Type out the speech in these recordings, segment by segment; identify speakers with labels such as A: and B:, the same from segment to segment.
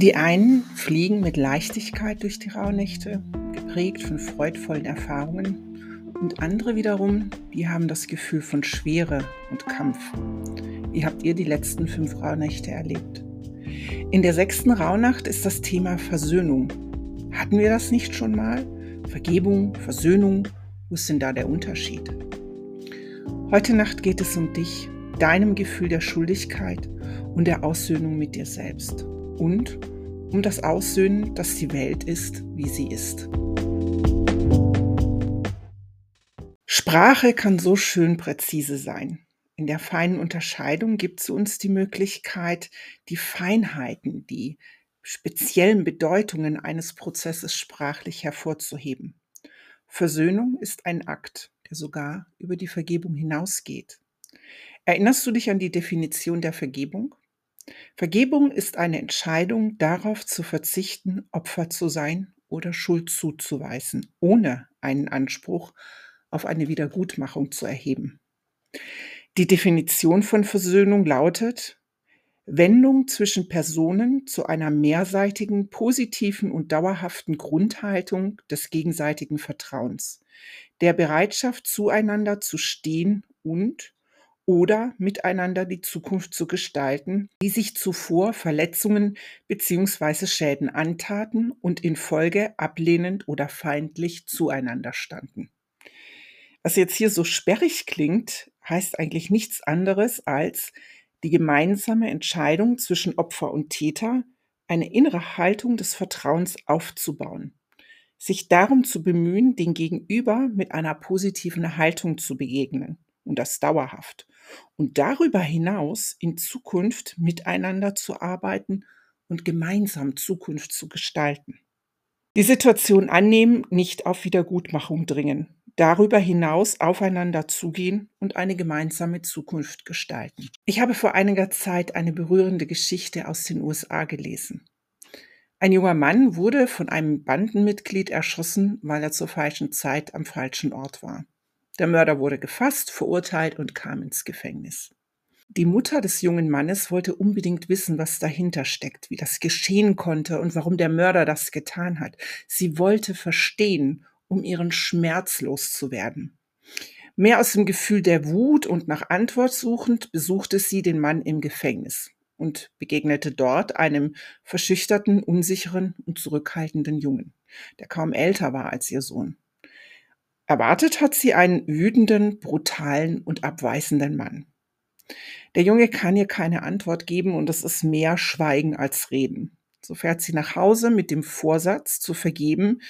A: Die einen fliegen mit Leichtigkeit durch die Rauhnächte, geprägt von freudvollen Erfahrungen, und andere wiederum, die haben das Gefühl von Schwere und Kampf. Wie habt ihr die letzten fünf Rauhnächte erlebt? In der sechsten Rauhnacht ist das Thema Versöhnung. Hatten wir das nicht schon mal? Vergebung, Versöhnung, wo ist denn da der Unterschied? Heute Nacht geht es um dich, deinem Gefühl der Schuldigkeit und der Aussöhnung mit dir selbst und um das Aussöhnen, dass die Welt ist, wie sie ist. Sprache kann so schön präzise sein. In der feinen Unterscheidung gibt es uns die Möglichkeit, die Feinheiten, die speziellen Bedeutungen eines Prozesses sprachlich hervorzuheben. Versöhnung ist ein Akt, der sogar über die Vergebung hinausgeht. Erinnerst du dich an die Definition der Vergebung? Vergebung ist eine Entscheidung, darauf zu verzichten, Opfer zu sein oder Schuld zuzuweisen, ohne einen Anspruch auf eine Wiedergutmachung zu erheben. Die Definition von Versöhnung lautet Wendung zwischen Personen zu einer mehrseitigen, positiven und dauerhaften Grundhaltung des gegenseitigen Vertrauens, der Bereitschaft zueinander zu stehen und oder miteinander die Zukunft zu gestalten, die sich zuvor Verletzungen bzw. Schäden antaten und in Folge ablehnend oder feindlich zueinander standen. Was jetzt hier so sperrig klingt, heißt eigentlich nichts anderes als die gemeinsame Entscheidung zwischen Opfer und Täter, eine innere Haltung des Vertrauens aufzubauen, sich darum zu bemühen, den Gegenüber mit einer positiven Haltung zu begegnen und das dauerhaft und darüber hinaus in Zukunft miteinander zu arbeiten und gemeinsam Zukunft zu gestalten. Die Situation annehmen, nicht auf Wiedergutmachung dringen, darüber hinaus aufeinander zugehen und eine gemeinsame Zukunft gestalten. Ich habe vor einiger Zeit eine berührende Geschichte aus den USA gelesen. Ein junger Mann wurde von einem Bandenmitglied erschossen, weil er zur falschen Zeit am falschen Ort war. Der Mörder wurde gefasst, verurteilt und kam ins Gefängnis. Die Mutter des jungen Mannes wollte unbedingt wissen, was dahinter steckt, wie das geschehen konnte und warum der Mörder das getan hat. Sie wollte verstehen, um ihren Schmerz loszuwerden. Mehr aus dem Gefühl der Wut und nach Antwort suchend besuchte sie den Mann im Gefängnis und begegnete dort einem verschüchterten, unsicheren und zurückhaltenden Jungen, der kaum älter war als ihr Sohn. Erwartet hat sie einen wütenden, brutalen und abweisenden Mann. Der Junge kann ihr keine Antwort geben und es ist mehr Schweigen als Reden. So fährt sie nach Hause mit dem Vorsatz zu vergeben,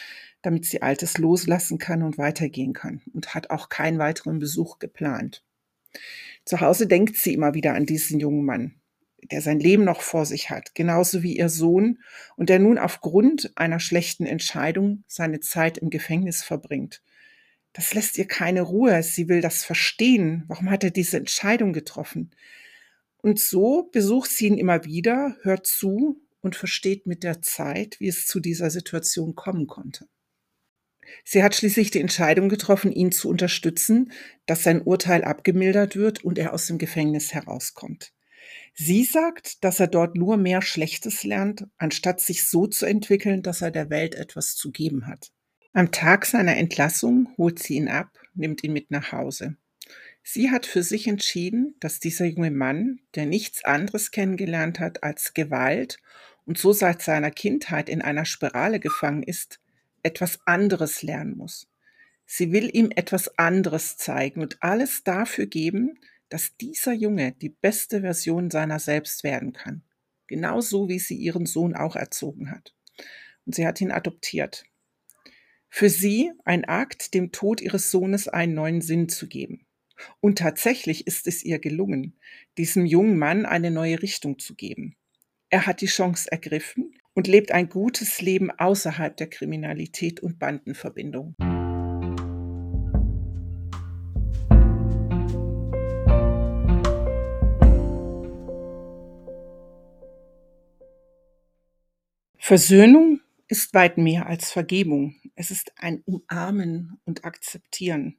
A: damit sie Altes loslassen kann und weitergehen kann und hat auch keinen weiteren Besuch geplant. Zu Hause denkt sie immer wieder an diesen jungen Mann, der sein Leben noch vor sich hat, genauso wie ihr Sohn und der nun aufgrund einer schlechten Entscheidung seine Zeit im Gefängnis verbringt das lässt ihr keine Ruhe. Sie will das verstehen. Warum hat er diese Entscheidung getroffen? Und so besucht sie ihn immer wieder, hört zu und versteht mit der Zeit, wie es zu dieser Situation kommen konnte. Sie hat schließlich die Entscheidung getroffen, ihn zu unterstützen, dass sein Urteil abgemildert wird und er aus dem Gefängnis herauskommt. Sie sagt, dass er dort nur mehr Schlechtes lernt, anstatt sich so zu entwickeln, dass er der Welt etwas zu geben hat. Am Tag seiner Entlassung holt sie ihn ab, nimmt ihn mit nach Hause. Sie hat für sich entschieden, dass dieser junge Mann, der nichts anderes kennengelernt hat als Gewalt und so seit seiner Kindheit in einer Spirale gefangen ist, etwas anderes lernen muss. Sie will ihm etwas anderes zeigen und alles dafür geben, dass dieser Junge die beste Version seiner selbst werden kann. Genauso wie sie ihren Sohn auch erzogen hat. Und sie hat ihn adoptiert. Für sie ein Akt, dem Tod ihres Sohnes einen neuen Sinn zu geben. Und tatsächlich ist es ihr gelungen, diesem jungen Mann eine neue Richtung zu geben. Er hat die Chance ergriffen und lebt ein gutes Leben außerhalb der Kriminalität und Bandenverbindung. Versöhnung ist weit mehr als Vergebung. Es ist ein Umarmen und Akzeptieren.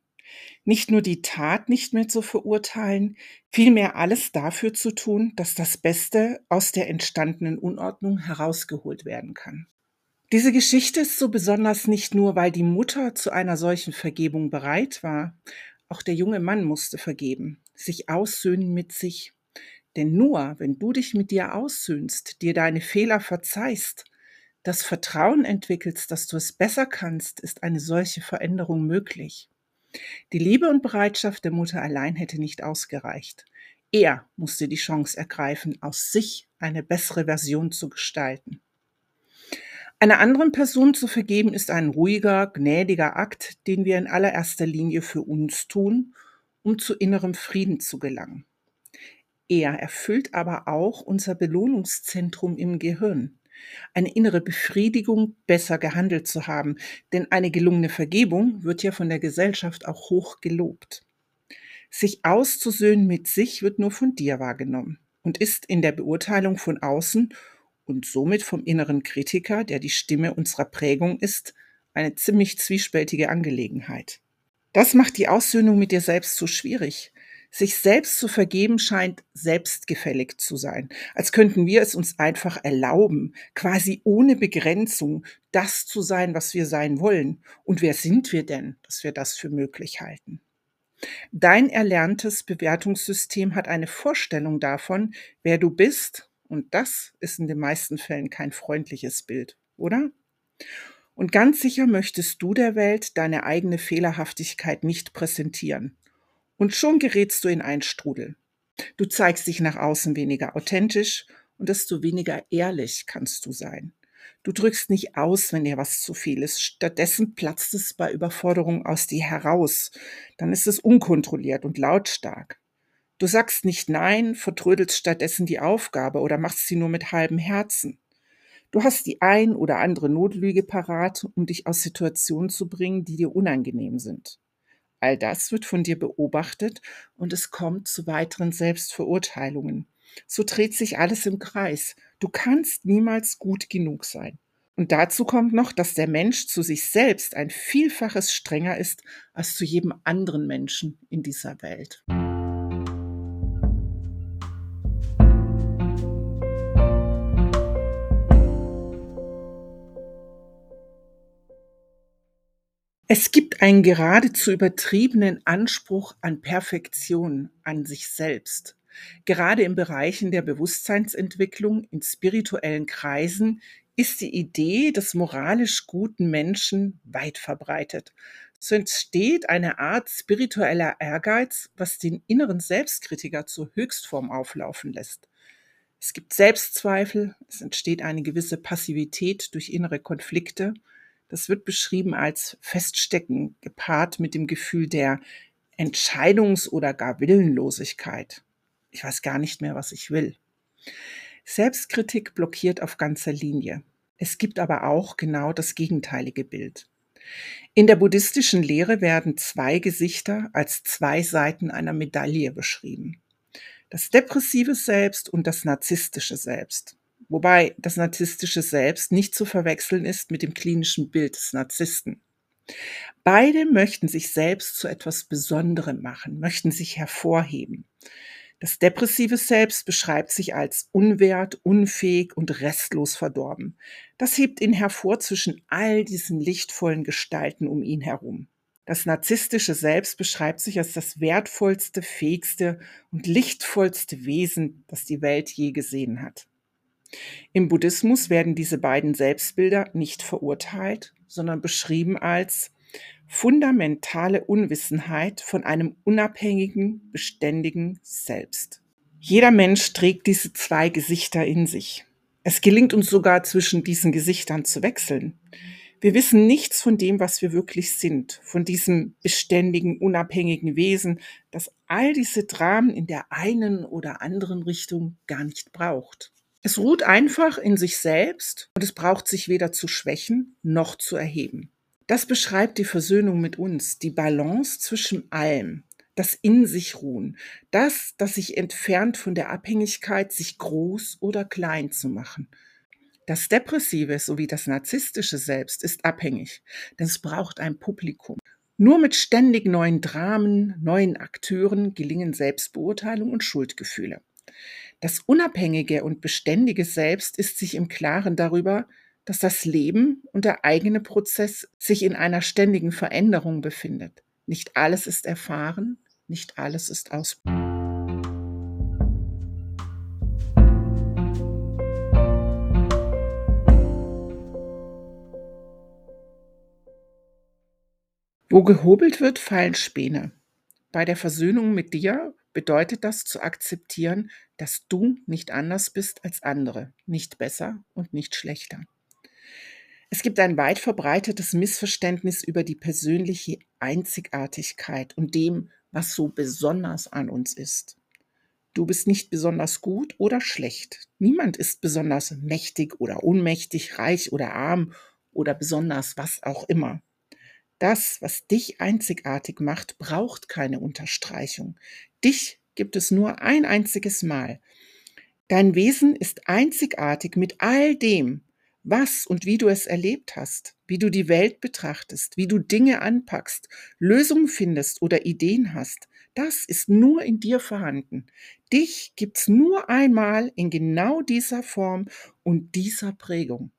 A: Nicht nur die Tat nicht mehr zu verurteilen, vielmehr alles dafür zu tun, dass das Beste aus der entstandenen Unordnung herausgeholt werden kann. Diese Geschichte ist so besonders nicht nur, weil die Mutter zu einer solchen Vergebung bereit war, auch der junge Mann musste vergeben, sich aussöhnen mit sich. Denn nur wenn du dich mit dir aussöhnst, dir deine Fehler verzeihst, das Vertrauen entwickelst, dass du es besser kannst, ist eine solche Veränderung möglich. Die Liebe und Bereitschaft der Mutter allein hätte nicht ausgereicht. Er musste die Chance ergreifen, aus sich eine bessere Version zu gestalten. Einer anderen Person zu vergeben ist ein ruhiger, gnädiger Akt, den wir in allererster Linie für uns tun, um zu innerem Frieden zu gelangen. Er erfüllt aber auch unser Belohnungszentrum im Gehirn. Eine innere Befriedigung, besser gehandelt zu haben, denn eine gelungene Vergebung wird ja von der Gesellschaft auch hoch gelobt. Sich auszusöhnen mit sich wird nur von dir wahrgenommen und ist in der Beurteilung von außen und somit vom inneren Kritiker, der die Stimme unserer Prägung ist, eine ziemlich zwiespältige Angelegenheit. Das macht die Aussöhnung mit dir selbst so schwierig. Sich selbst zu vergeben scheint selbstgefällig zu sein, als könnten wir es uns einfach erlauben, quasi ohne Begrenzung das zu sein, was wir sein wollen. Und wer sind wir denn, dass wir das für möglich halten? Dein erlerntes Bewertungssystem hat eine Vorstellung davon, wer du bist und das ist in den meisten Fällen kein freundliches Bild, oder? Und ganz sicher möchtest du der Welt deine eigene Fehlerhaftigkeit nicht präsentieren. Und schon gerätst du in einen Strudel. Du zeigst dich nach außen weniger authentisch und desto weniger ehrlich kannst du sein. Du drückst nicht aus, wenn dir was zu viel ist. Stattdessen platzt es bei Überforderung aus dir heraus. Dann ist es unkontrolliert und lautstark. Du sagst nicht Nein, vertrödelst stattdessen die Aufgabe oder machst sie nur mit halbem Herzen. Du hast die ein oder andere Notlüge parat, um dich aus Situationen zu bringen, die dir unangenehm sind. All das wird von dir beobachtet und es kommt zu weiteren Selbstverurteilungen. So dreht sich alles im Kreis. Du kannst niemals gut genug sein. Und dazu kommt noch, dass der Mensch zu sich selbst ein Vielfaches strenger ist als zu jedem anderen Menschen in dieser Welt. Es gibt einen geradezu übertriebenen Anspruch an Perfektion an sich selbst. Gerade in Bereichen der Bewusstseinsentwicklung, in spirituellen Kreisen, ist die Idee des moralisch guten Menschen weit verbreitet. So entsteht eine Art spiritueller Ehrgeiz, was den inneren Selbstkritiker zur Höchstform auflaufen lässt. Es gibt Selbstzweifel, es entsteht eine gewisse Passivität durch innere Konflikte das wird beschrieben als Feststecken, gepaart mit dem Gefühl der Entscheidungs- oder gar Willenlosigkeit. Ich weiß gar nicht mehr, was ich will. Selbstkritik blockiert auf ganzer Linie. Es gibt aber auch genau das gegenteilige Bild. In der buddhistischen Lehre werden zwei Gesichter als zwei Seiten einer Medaille beschrieben. Das depressive Selbst und das narzisstische Selbst wobei das narzisstische Selbst nicht zu verwechseln ist mit dem klinischen Bild des Narzissten. Beide möchten sich selbst zu etwas Besonderem machen, möchten sich hervorheben. Das depressive Selbst beschreibt sich als unwert, unfähig und restlos verdorben. Das hebt ihn hervor zwischen all diesen lichtvollen Gestalten um ihn herum. Das narzisstische Selbst beschreibt sich als das wertvollste, fähigste und lichtvollste Wesen, das die Welt je gesehen hat. Im Buddhismus werden diese beiden Selbstbilder nicht verurteilt, sondern beschrieben als fundamentale Unwissenheit von einem unabhängigen, beständigen Selbst. Jeder Mensch trägt diese zwei Gesichter in sich. Es gelingt uns sogar zwischen diesen Gesichtern zu wechseln. Wir wissen nichts von dem, was wir wirklich sind, von diesem beständigen, unabhängigen Wesen, das all diese Dramen in der einen oder anderen Richtung gar nicht braucht. Es ruht einfach in sich selbst und es braucht sich weder zu schwächen noch zu erheben. Das beschreibt die Versöhnung mit uns, die Balance zwischen allem, das in sich ruhen, das, das sich entfernt von der Abhängigkeit, sich groß oder klein zu machen. Das depressive sowie das narzisstische Selbst ist abhängig, denn es braucht ein Publikum. Nur mit ständig neuen Dramen, neuen Akteuren gelingen Selbstbeurteilung und Schuldgefühle. Das unabhängige und beständige Selbst ist sich im Klaren darüber, dass das Leben und der eigene Prozess sich in einer ständigen Veränderung befindet. Nicht alles ist erfahren, nicht alles ist aus. Wo gehobelt wird, fallen Späne. Bei der Versöhnung mit dir bedeutet das zu akzeptieren, dass du nicht anders bist als andere, nicht besser und nicht schlechter. Es gibt ein weit verbreitetes Missverständnis über die persönliche Einzigartigkeit und dem, was so besonders an uns ist. Du bist nicht besonders gut oder schlecht. Niemand ist besonders mächtig oder unmächtig, reich oder arm oder besonders was auch immer. Das, was dich einzigartig macht, braucht keine Unterstreichung. Dich gibt es nur ein einziges Mal. Dein Wesen ist einzigartig mit all dem, was und wie du es erlebt hast, wie du die Welt betrachtest, wie du Dinge anpackst, Lösungen findest oder Ideen hast. Das ist nur in dir vorhanden. Dich gibt's nur einmal in genau dieser Form und dieser Prägung.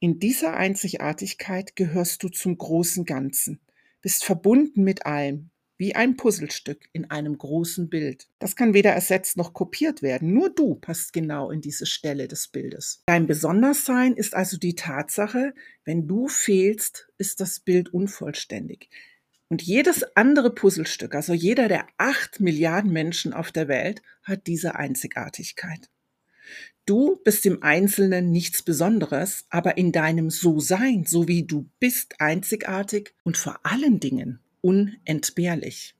A: In dieser Einzigartigkeit gehörst du zum großen Ganzen, bist verbunden mit allem, wie ein Puzzlestück in einem großen Bild. Das kann weder ersetzt noch kopiert werden, nur du passt genau in diese Stelle des Bildes. Dein Besonderssein ist also die Tatsache, wenn du fehlst, ist das Bild unvollständig. Und jedes andere Puzzlestück, also jeder der acht Milliarden Menschen auf der Welt, hat diese Einzigartigkeit. Du bist im Einzelnen nichts Besonderes, aber in deinem So-Sein, so wie du bist, einzigartig und vor allen Dingen unentbehrlich.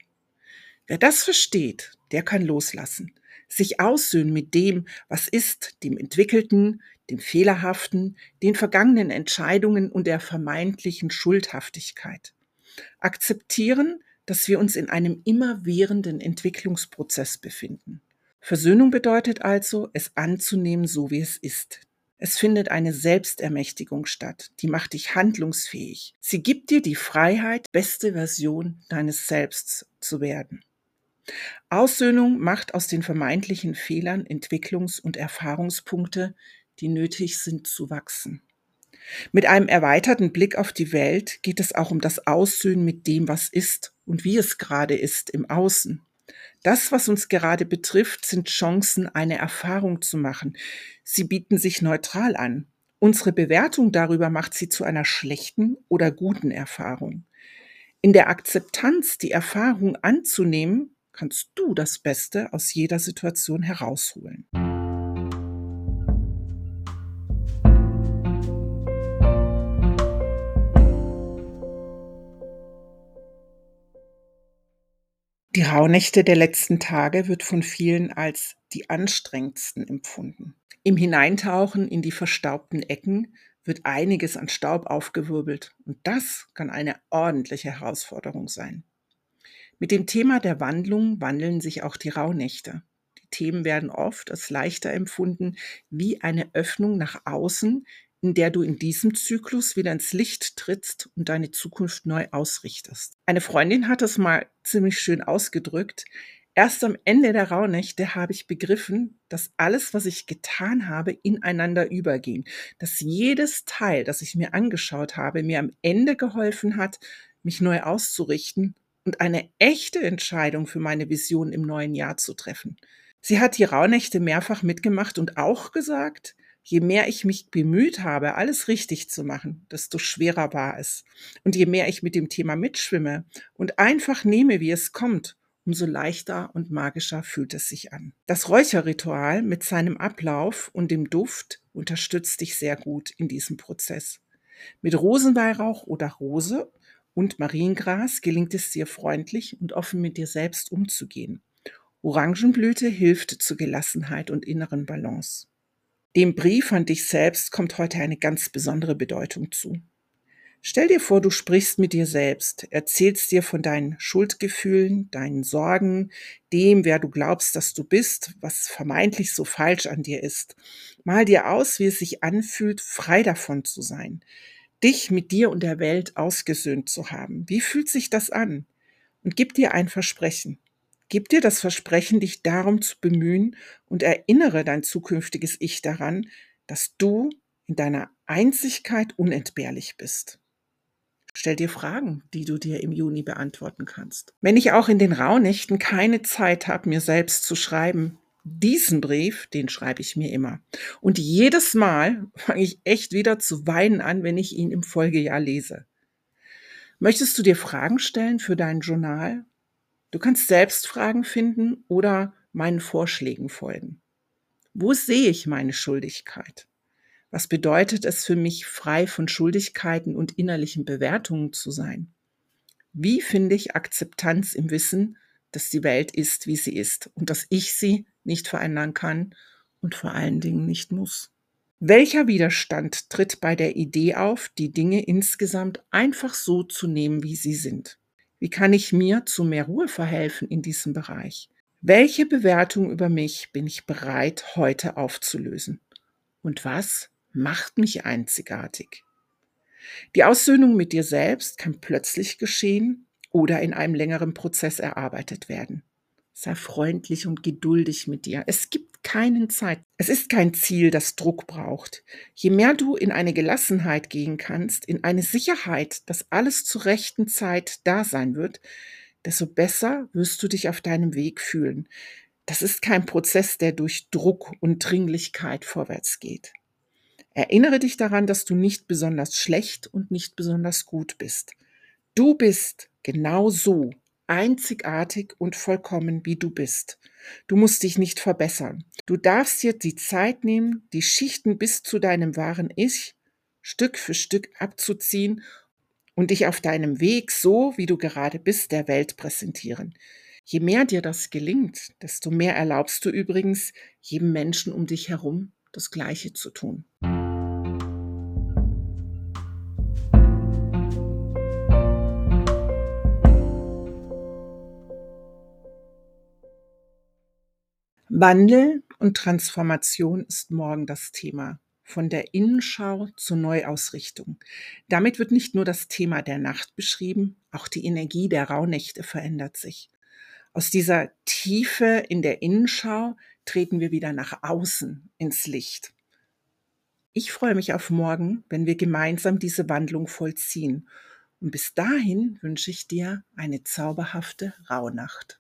A: Wer das versteht, der kann loslassen, sich aussöhnen mit dem, was ist, dem Entwickelten, dem Fehlerhaften, den vergangenen Entscheidungen und der vermeintlichen Schuldhaftigkeit. Akzeptieren, dass wir uns in einem immerwährenden Entwicklungsprozess befinden. Versöhnung bedeutet also, es anzunehmen, so wie es ist. Es findet eine Selbstermächtigung statt, die macht dich handlungsfähig. Sie gibt dir die Freiheit, beste Version deines Selbst zu werden. Aussöhnung macht aus den vermeintlichen Fehlern Entwicklungs- und Erfahrungspunkte, die nötig sind zu wachsen. Mit einem erweiterten Blick auf die Welt geht es auch um das Aussöhnen mit dem, was ist und wie es gerade ist im Außen. Das, was uns gerade betrifft, sind Chancen, eine Erfahrung zu machen. Sie bieten sich neutral an. Unsere Bewertung darüber macht sie zu einer schlechten oder guten Erfahrung. In der Akzeptanz, die Erfahrung anzunehmen, kannst du das Beste aus jeder Situation herausholen. Rauhnächte der letzten Tage wird von vielen als die anstrengendsten empfunden. Im Hineintauchen in die verstaubten Ecken wird einiges an Staub aufgewirbelt und das kann eine ordentliche Herausforderung sein. Mit dem Thema der Wandlung wandeln sich auch die Rauhnächte. Die Themen werden oft als leichter empfunden wie eine Öffnung nach außen, in der du in diesem Zyklus wieder ins Licht trittst und deine Zukunft neu ausrichtest. Eine Freundin hat es mal ziemlich schön ausgedrückt. Erst am Ende der Rauhnächte habe ich begriffen, dass alles, was ich getan habe, ineinander überging. Dass jedes Teil, das ich mir angeschaut habe, mir am Ende geholfen hat, mich neu auszurichten und eine echte Entscheidung für meine Vision im neuen Jahr zu treffen. Sie hat die Rauhnächte mehrfach mitgemacht und auch gesagt, je mehr ich mich bemüht habe, alles richtig zu machen, desto schwerer war es. Und je mehr ich mit dem Thema mitschwimme und einfach nehme, wie es kommt, umso leichter und magischer fühlt es sich an. Das Räucherritual mit seinem Ablauf und dem Duft unterstützt dich sehr gut in diesem Prozess. Mit Rosenweihrauch oder Rose und Mariengras gelingt es dir freundlich und offen mit dir selbst umzugehen. Orangenblüte hilft zur Gelassenheit und inneren Balance. Dem Brief an dich selbst kommt heute eine ganz besondere Bedeutung zu. Stell dir vor, du sprichst mit dir selbst, erzählst dir von deinen Schuldgefühlen, deinen Sorgen, dem, wer du glaubst, dass du bist, was vermeintlich so falsch an dir ist. Mal dir aus, wie es sich anfühlt, frei davon zu sein. dich mit dir und der Welt ausgesöhnt zu haben. Wie fühlt sich das an? Und gib dir ein Versprechen. Gib dir das Versprechen, dich darum zu bemühen und erinnere dein zukünftiges Ich daran, dass du in deiner Einzigkeit unentbehrlich bist. Stell dir Fragen, die du dir im Juni beantworten kannst. Wenn ich auch in den Rauhnächten keine Zeit habe, mir selbst zu schreiben, diesen Brief, den schreibe ich mir immer. Und jedes Mal fange ich echt wieder zu weinen an, wenn ich ihn im Folgejahr lese. Möchtest du dir Fragen stellen für dein Journal? Du kannst selbst Fragen finden oder meinen Vorschlägen folgen. Wo sehe ich meine Schuldigkeit? Was bedeutet es für mich, frei von Schuldigkeiten und innerlichen Bewertungen zu sein? Wie finde ich Akzeptanz im Wissen, dass die Welt ist, wie sie ist und dass ich sie nicht verändern kann und vor allen Dingen nicht muss? Welcher Widerstand tritt bei der Idee auf, die Dinge insgesamt einfach so zu nehmen, wie sie sind? Wie kann ich mir zu mehr Ruhe verhelfen in diesem Bereich? Welche Bewertung über mich bin ich bereit heute aufzulösen? Und was macht mich einzigartig? Die Aussöhnung mit dir selbst kann plötzlich geschehen oder in einem längeren Prozess erarbeitet werden. Sei freundlich und geduldig mit dir. Es gibt keinen Zeit. Es ist kein Ziel, das Druck braucht. Je mehr du in eine Gelassenheit gehen kannst, in eine Sicherheit, dass alles zur rechten Zeit da sein wird, desto besser wirst du dich auf deinem Weg fühlen. Das ist kein Prozess, der durch Druck und Dringlichkeit vorwärts geht. Erinnere dich daran, dass du nicht besonders schlecht und nicht besonders gut bist. Du bist genau so, einzigartig und vollkommen, wie du bist. Du musst dich nicht verbessern. Du darfst dir die Zeit nehmen, die Schichten bis zu deinem wahren Ich Stück für Stück abzuziehen und dich auf deinem Weg so, wie du gerade bist, der Welt präsentieren. Je mehr dir das gelingt, desto mehr erlaubst du übrigens jedem Menschen um dich herum das Gleiche zu tun. Wandel und Transformation ist morgen das Thema. Von der Innenschau zur Neuausrichtung. Damit wird nicht nur das Thema der Nacht beschrieben, auch die Energie der Rauhnächte verändert sich. Aus dieser Tiefe in der Innenschau treten wir wieder nach außen ins Licht. Ich freue mich auf morgen, wenn wir gemeinsam diese Wandlung vollziehen. Und bis dahin wünsche ich dir eine zauberhafte Rauhnacht.